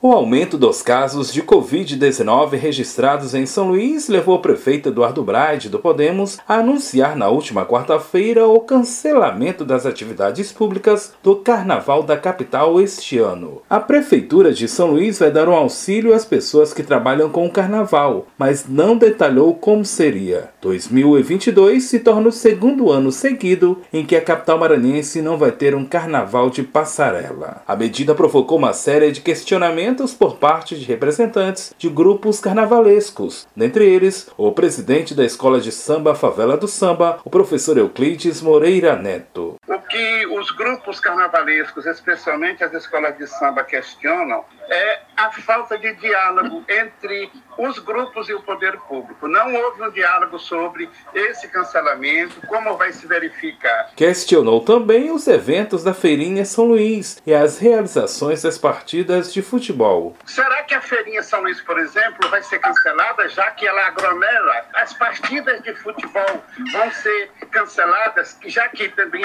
O aumento dos casos de Covid-19 registrados em São Luís levou o prefeito Eduardo Braide do Podemos a anunciar na última quarta-feira o cancelamento das atividades públicas do Carnaval da capital este ano. A prefeitura de São Luís vai dar um auxílio às pessoas que trabalham com o carnaval, mas não detalhou como seria. 2022 se torna o segundo ano seguido em que a capital maranhense não vai ter um carnaval de passarela. A medida provocou uma série de questionamentos por parte de representantes de grupos carnavalescos, dentre eles o presidente da Escola de Samba Favela do Samba, o professor Euclides Moreira Neto. Que os grupos carnavalescos, especialmente as escolas de samba, questionam é a falta de diálogo entre os grupos e o poder público. Não houve um diálogo sobre esse cancelamento, como vai se verificar. Questionou também os eventos da Feirinha São Luís e as realizações das partidas de futebol. Será que a Feirinha São Luís, por exemplo, vai ser cancelada, já que ela aglomera? As partidas de futebol vão ser canceladas, já que também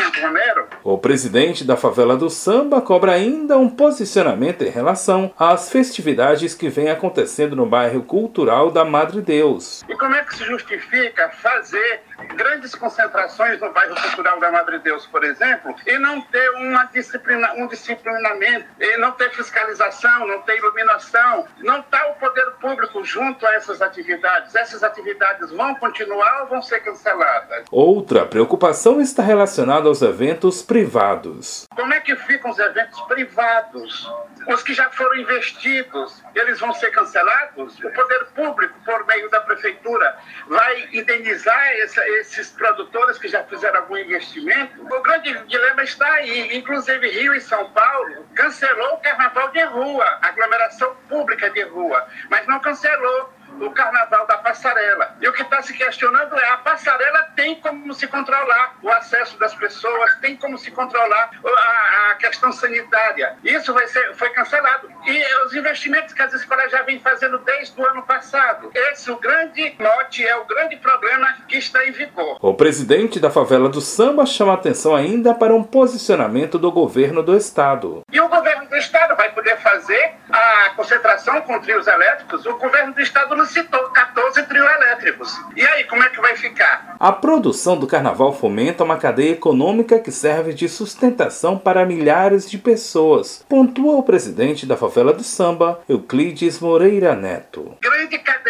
O presidente da favela do samba cobra ainda um posicionamento em relação às festividades que vem acontecendo no bairro cultural da Madre Deus. E como é que se justifica fazer grandes concentrações no bairro cultural da Madre Deus, por exemplo, e não ter uma disciplina, um disciplinamento, e não ter fiscalização, não ter iluminação, não está o poder público junto a essas atividades. Essas atividades vão continuar ou vão ser canceladas? Outra preocupação está relacionada aos eventos privados. Como é que ficam os eventos privados? Os que já foram investidos, eles vão ser cancelados? O poder público, por meio da prefeitura, vai indenizar esse, esses produtores que já fizeram algum investimento? O grande dilema está aí. Inclusive, Rio e São Paulo cancelou o carnaval de rua, aglomeração pública de rua, mas não cancelou o carnaval da passarela. E o que está se questionando é: a passarela tem como se controlar o acesso das pessoas, tem como se controlar a, a questão sanitária. Isso vai ser, foi cancelado. E os investimentos que as escolas já vêm fazendo desde o ano passado. Esse o grande note, é o grande problema que está em vigor. O presidente da favela do samba chama atenção ainda para um posicionamento do governo do estado. E o governo do estado vai poder fazer a concentração com trios elétricos? O governo do estado não citou 14 trios elétricos. E aí, como é que vai ficar? A produção do carnaval fomenta uma cadeia econômica que serve de sustentação para milhares de pessoas, pontua o presidente da favela do samba, Euclides Moreira Neto. Grande cadeia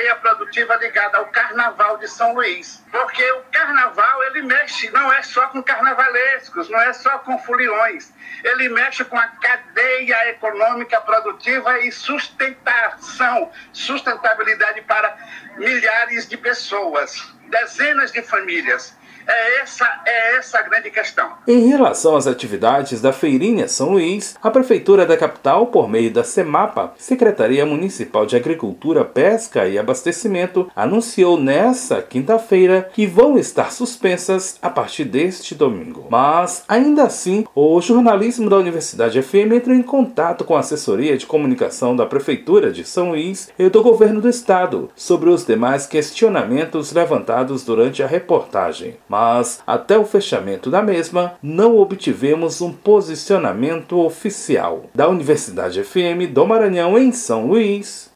ligada ao carnaval de São Luís. Porque o carnaval, ele mexe, não é só com carnavalescos, não é só com foliões. Ele mexe com a cadeia econômica produtiva e sustentação, sustentabilidade para milhares de pessoas, dezenas de famílias. É essa, é essa a grande questão. Em relação às atividades da Feirinha São Luís, a Prefeitura da capital, por meio da CEMAPA, Secretaria Municipal de Agricultura, Pesca e Abastecimento, anunciou nesta quinta-feira que vão estar suspensas a partir deste domingo. Mas, ainda assim, o jornalismo da Universidade FM entrou em contato com a assessoria de comunicação da Prefeitura de São Luís e do governo do estado sobre os demais questionamentos levantados durante a reportagem mas até o fechamento da mesma não obtivemos um posicionamento oficial. Da Universidade FM do Maranhão em São Luís,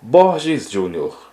Borges Júnior.